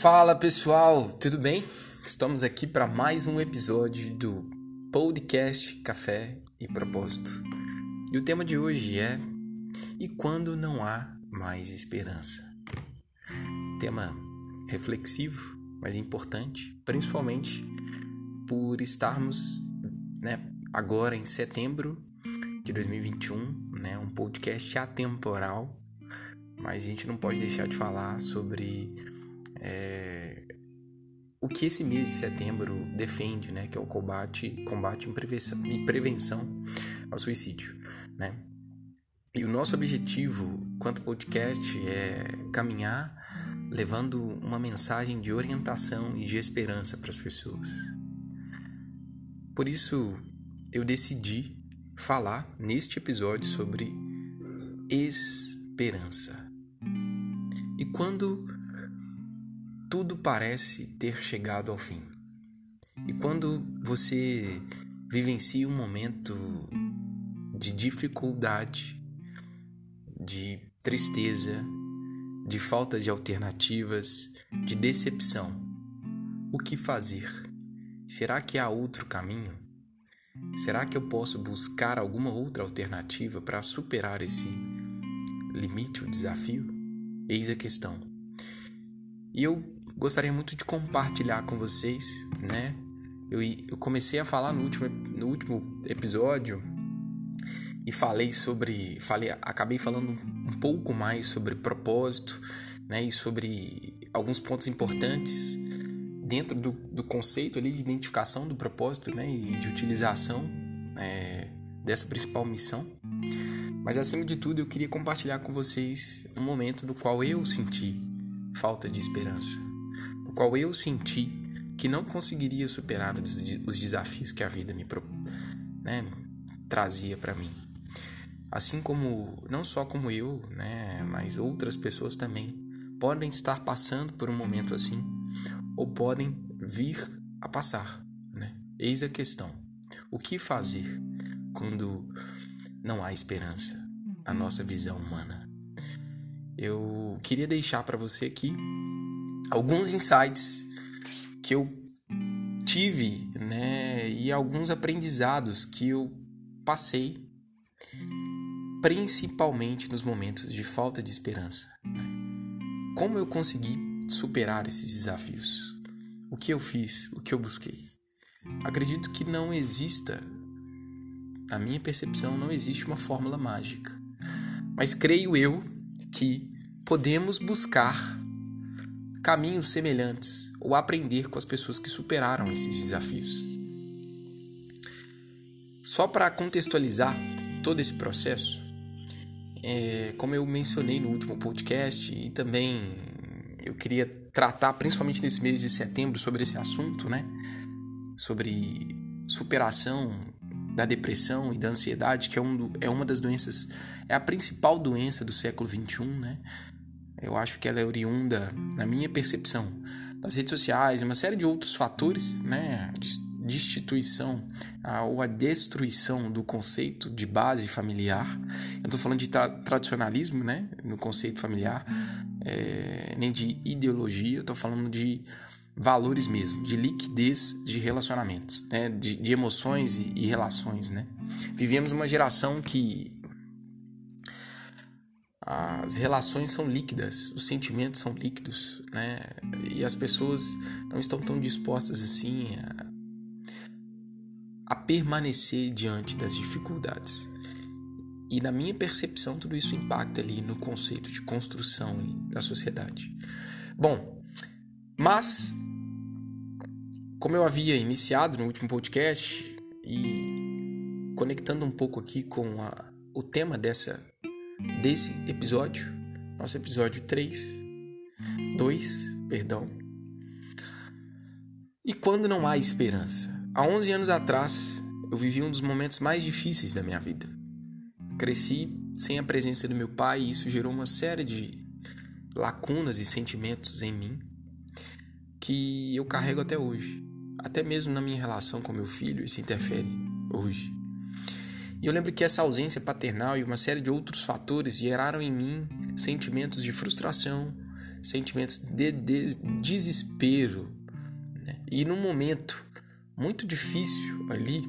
Fala pessoal, tudo bem? Estamos aqui para mais um episódio do podcast Café e Propósito. E o tema de hoje é E quando não há mais esperança? Tema reflexivo, mas importante, principalmente por estarmos né, agora em setembro de 2021, né, um podcast atemporal, mas a gente não pode deixar de falar sobre é, o que esse mês de setembro defende, né, que é o combate, combate e prevenção, ao suicídio, né? E o nosso objetivo quanto podcast é caminhar levando uma mensagem de orientação e de esperança para as pessoas. Por isso, eu decidi falar neste episódio sobre esperança. E quando tudo parece ter chegado ao fim. E quando você vivencia um momento de dificuldade, de tristeza, de falta de alternativas, de decepção, o que fazer? Será que há outro caminho? Será que eu posso buscar alguma outra alternativa para superar esse limite, o desafio? Eis a questão. E eu gostaria muito de compartilhar com vocês, né? Eu, eu comecei a falar no último, no último episódio e falei sobre, falei, acabei falando um pouco mais sobre propósito, né? E sobre alguns pontos importantes dentro do, do conceito ali de identificação do propósito, né? E de utilização é, dessa principal missão. Mas acima de tudo, eu queria compartilhar com vocês um momento do qual eu senti falta de esperança qual eu senti que não conseguiria superar os, os desafios que a vida me né, trazia para mim. Assim como, não só como eu, né, mas outras pessoas também podem estar passando por um momento assim, ou podem vir a passar. Né? Eis a questão: o que fazer quando não há esperança na nossa visão humana? Eu queria deixar para você aqui alguns insights que eu tive, né, e alguns aprendizados que eu passei, principalmente nos momentos de falta de esperança. Né? Como eu consegui superar esses desafios? O que eu fiz? O que eu busquei? Acredito que não exista, na minha percepção, não existe uma fórmula mágica. Mas creio eu que podemos buscar caminhos semelhantes ou aprender com as pessoas que superaram esses desafios. Só para contextualizar todo esse processo, é, como eu mencionei no último podcast e também eu queria tratar principalmente nesse mês de setembro sobre esse assunto, né? Sobre superação da depressão e da ansiedade, que é, um, é uma das doenças, é a principal doença do século XXI, né? Eu acho que ela é oriunda, na minha percepção, das redes sociais, uma série de outros fatores, né? Destituição ou a destruição do conceito de base familiar. Eu estou falando de tra tradicionalismo, né? No conceito familiar, é, nem de ideologia, estou falando de valores mesmo, de liquidez de relacionamentos, né? de, de emoções e, e relações. Né? Vivemos uma geração que as relações são líquidas, os sentimentos são líquidos, né? E as pessoas não estão tão dispostas assim a, a permanecer diante das dificuldades. E na minha percepção, tudo isso impacta ali no conceito de construção da sociedade. Bom, mas como eu havia iniciado no último podcast e conectando um pouco aqui com a, o tema dessa desse episódio, nosso episódio 3, 2, perdão. E quando não há esperança? Há 11 anos atrás, eu vivi um dos momentos mais difíceis da minha vida. Cresci sem a presença do meu pai e isso gerou uma série de lacunas e sentimentos em mim que eu carrego até hoje. Até mesmo na minha relação com meu filho, isso interfere hoje. E eu lembro que essa ausência paternal e uma série de outros fatores geraram em mim sentimentos de frustração, sentimentos de, de desespero. Né? E num momento muito difícil ali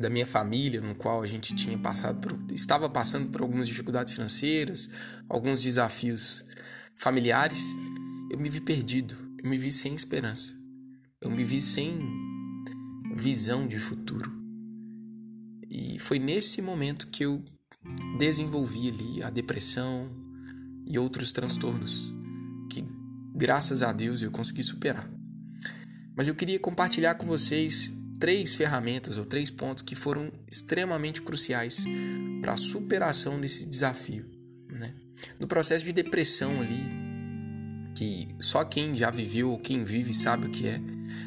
da minha família, no qual a gente tinha passado por, estava passando por algumas dificuldades financeiras, alguns desafios familiares, eu me vi perdido, eu me vi sem esperança, eu me vi sem visão de futuro. E foi nesse momento que eu desenvolvi ali a depressão e outros transtornos que, graças a Deus, eu consegui superar. Mas eu queria compartilhar com vocês três ferramentas ou três pontos que foram extremamente cruciais para a superação desse desafio. Né? No processo de depressão ali, que só quem já viveu ou quem vive sabe o que é,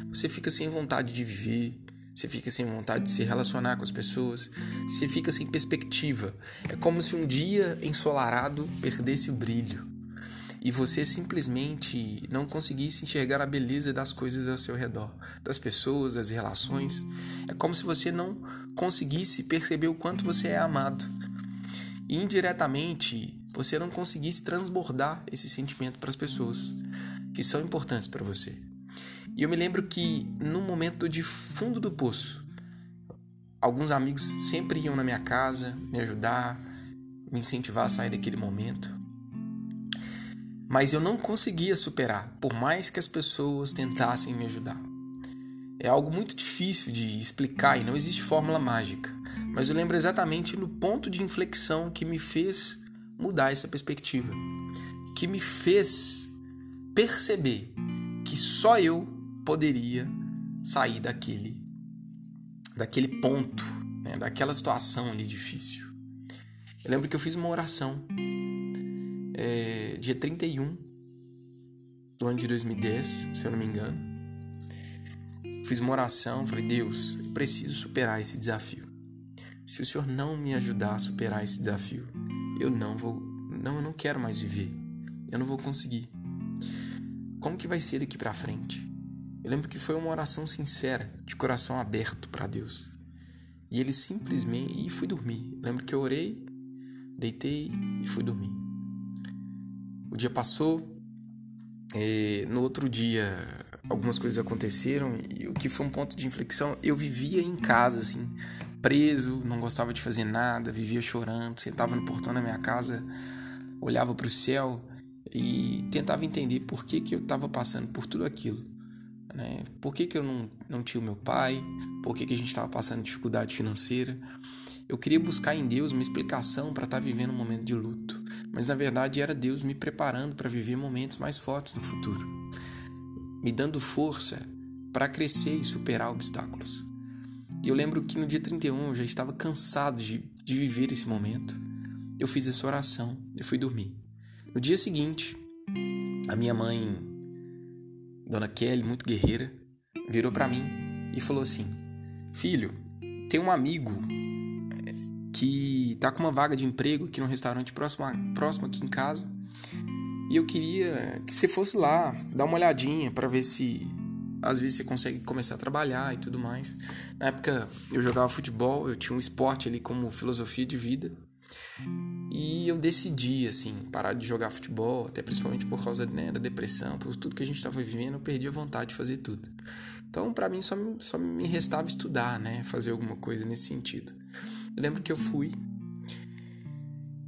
você fica sem vontade de viver, você fica sem vontade de se relacionar com as pessoas, você fica sem perspectiva. É como se um dia ensolarado perdesse o brilho e você simplesmente não conseguisse enxergar a beleza das coisas ao seu redor, das pessoas, das relações. É como se você não conseguisse perceber o quanto você é amado. E indiretamente, você não conseguisse transbordar esse sentimento para as pessoas que são importantes para você. E eu me lembro que no momento de fundo do poço, alguns amigos sempre iam na minha casa me ajudar, me incentivar a sair daquele momento mas eu não conseguia superar, por mais que as pessoas tentassem me ajudar. É algo muito difícil de explicar e não existe fórmula mágica, mas eu lembro exatamente no ponto de inflexão que me fez mudar essa perspectiva, que me fez perceber que só eu poderia sair daquele daquele ponto, né, daquela situação ali difícil. Eu lembro que eu fiz uma oração é, dia 31 do ano de 2010, se eu não me engano. Fiz uma oração, falei: Deus, eu preciso superar esse desafio. Se o Senhor não me ajudar a superar esse desafio, eu não vou, não, eu não quero mais viver. Eu não vou conseguir. Como que vai ser daqui para frente? Eu lembro que foi uma oração sincera, de coração aberto para Deus. E ele simplesmente e fui dormir. Eu lembro que eu orei, deitei e fui dormir. O dia passou, no outro dia algumas coisas aconteceram e o que foi um ponto de inflexão, eu vivia em casa assim, preso, não gostava de fazer nada, vivia chorando, sentava no portão da minha casa, olhava para o céu e tentava entender por que, que eu estava passando por tudo aquilo. Né? Por que, que eu não, não tinha o meu pai? Por que, que a gente estava passando dificuldade financeira? Eu queria buscar em Deus uma explicação para estar tá vivendo um momento de luto mas na verdade era Deus me preparando para viver momentos mais fortes no futuro, me dando força para crescer e superar obstáculos. E eu lembro que no dia 31 eu já estava cansado de, de viver esse momento. Eu fiz essa oração, eu fui dormir. No dia seguinte, a minha mãe, Dona Kelly, muito guerreira, virou para mim e falou assim: Filho, tem um amigo que tá com uma vaga de emprego aqui no restaurante próximo, próximo aqui em casa. E eu queria que você fosse lá, dar uma olhadinha para ver se às vezes você consegue começar a trabalhar e tudo mais. Na época eu jogava futebol, eu tinha um esporte ali como filosofia de vida. E eu decidi, assim, parar de jogar futebol, até principalmente por causa né, da depressão, por tudo que a gente estava vivendo, eu perdi a vontade de fazer tudo. Então, para mim, só, só me restava estudar, né, fazer alguma coisa nesse sentido. Eu lembro que eu fui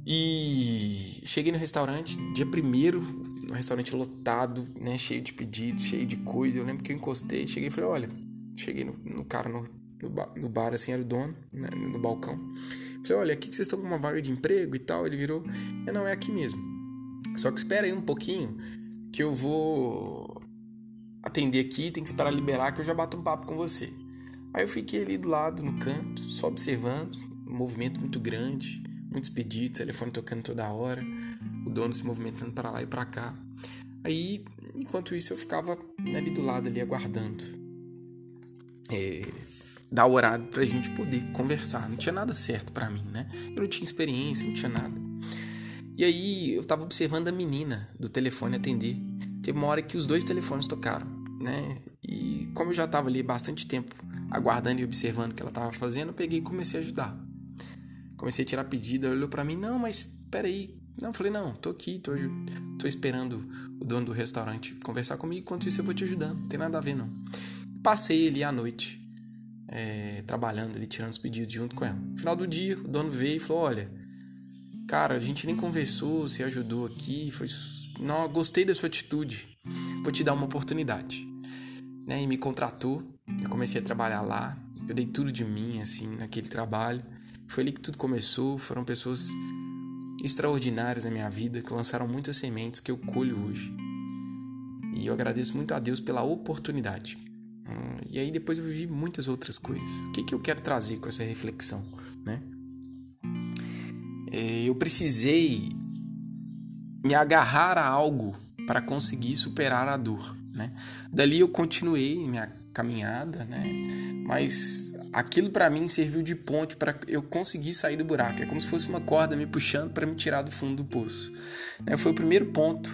e cheguei no restaurante, dia primeiro, um restaurante lotado, né, cheio de pedidos, cheio de coisa. Eu lembro que eu encostei, cheguei e falei, olha, cheguei no, no cara no, no, bar, no bar, assim, era o dono, né, no balcão. Falei, olha, aqui que vocês estão com uma vaga de emprego e tal. Ele virou, é, não, é aqui mesmo. Só que espera aí um pouquinho que eu vou atender aqui, tem que esperar liberar que eu já bato um papo com você. Aí eu fiquei ali do lado, no canto, só observando, um movimento muito grande, muitos pedidos, telefone tocando toda hora, o dono se movimentando para lá e para cá. Aí, enquanto isso, eu ficava ali do lado, ali aguardando. É, dar o horário pra gente poder conversar. Não tinha nada certo para mim, né? Eu não tinha experiência, não tinha nada. E aí eu tava observando a menina do telefone atender. Teve uma hora que os dois telefones tocaram, né? E como eu já tava ali bastante tempo aguardando e observando o que ela tava fazendo, eu peguei e comecei a ajudar comecei a tirar pedido, ela olhou para mim, não, mas peraí, Não, falei, não, tô aqui, tô, tô esperando o dono do restaurante conversar comigo, enquanto isso eu vou te ajudando, não tem nada a ver não. Passei ali à noite, é, trabalhando ali, tirando os pedidos junto com ela. No final do dia, o dono veio e falou, olha, cara, a gente nem conversou, você ajudou aqui, foi... Não, gostei da sua atitude, vou te dar uma oportunidade. Né, e me contratou, eu comecei a trabalhar lá, eu dei tudo de mim, assim, naquele trabalho. Foi ali que tudo começou, foram pessoas extraordinárias na minha vida que lançaram muitas sementes que eu colho hoje. E eu agradeço muito a Deus pela oportunidade. Hum, e aí depois eu vivi muitas outras coisas. O que, que eu quero trazer com essa reflexão, né? É, eu precisei me agarrar a algo para conseguir superar a dor, né? Dali eu continuei minha caminhada, né? Mas aquilo para mim serviu de ponte para eu conseguir sair do buraco. É como se fosse uma corda me puxando para me tirar do fundo do poço. Né? Foi o primeiro ponto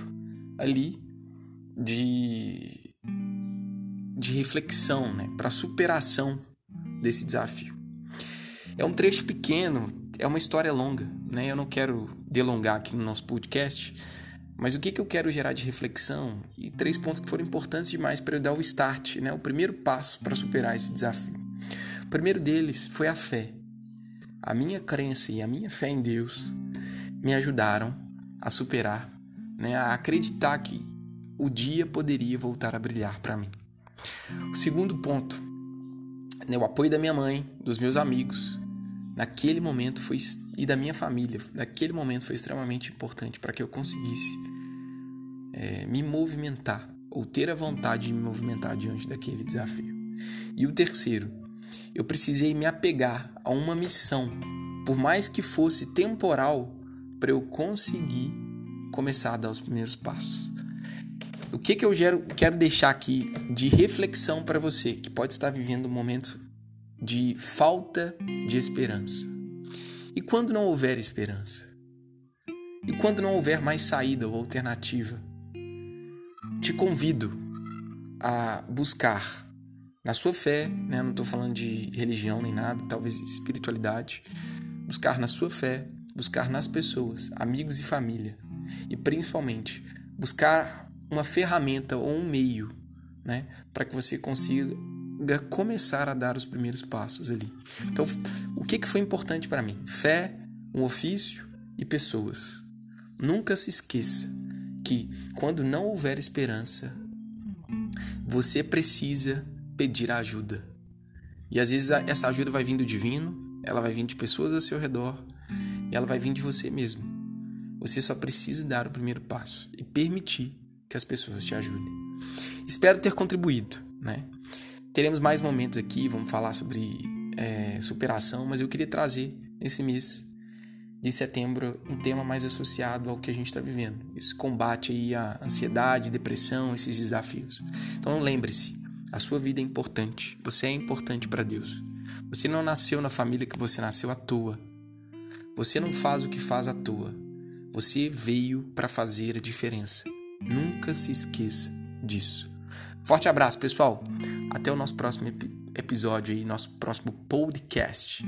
ali de de reflexão, né? Para superação desse desafio. É um trecho pequeno, é uma história longa, né? Eu não quero delongar aqui no nosso podcast, mas o que, que eu quero gerar de reflexão e três pontos que foram importantes demais para eu dar o start, né? O primeiro passo para superar esse desafio. O primeiro deles foi a fé. A minha crença e a minha fé em Deus me ajudaram a superar, né? A acreditar que o dia poderia voltar a brilhar para mim. O segundo ponto, né? O apoio da minha mãe, dos meus amigos, naquele momento foi e da minha família, naquele momento foi extremamente importante para que eu conseguisse é, me movimentar ou ter a vontade de me movimentar diante daquele desafio. E o terceiro, eu precisei me apegar a uma missão, por mais que fosse temporal, para eu conseguir começar a dar os primeiros passos. O que, que eu quero deixar aqui de reflexão para você que pode estar vivendo um momento de falta de esperança. E quando não houver esperança? E quando não houver mais saída ou alternativa? Te convido a buscar na sua fé, né? não estou falando de religião nem nada, talvez espiritualidade, buscar na sua fé, buscar nas pessoas, amigos e família, e principalmente buscar uma ferramenta ou um meio né? para que você consiga começar a dar os primeiros passos ali. Então, o que, que foi importante para mim? Fé, um ofício e pessoas. Nunca se esqueça que quando não houver esperança, você precisa pedir ajuda. E às vezes essa ajuda vai vir do divino, ela vai vir de pessoas ao seu redor e ela vai vir de você mesmo. Você só precisa dar o primeiro passo e permitir que as pessoas te ajudem. Espero ter contribuído, né? Teremos mais momentos aqui, vamos falar sobre é, superação, mas eu queria trazer nesse mês de setembro um tema mais associado ao que a gente está vivendo. Esse combate aí à ansiedade, depressão, esses desafios. Então lembre-se, a sua vida é importante. Você é importante para Deus. Você não nasceu na família que você nasceu à toa. Você não faz o que faz à toa. Você veio para fazer a diferença. Nunca se esqueça disso. Forte abraço, pessoal. Até o nosso próximo episódio aí, nosso próximo podcast.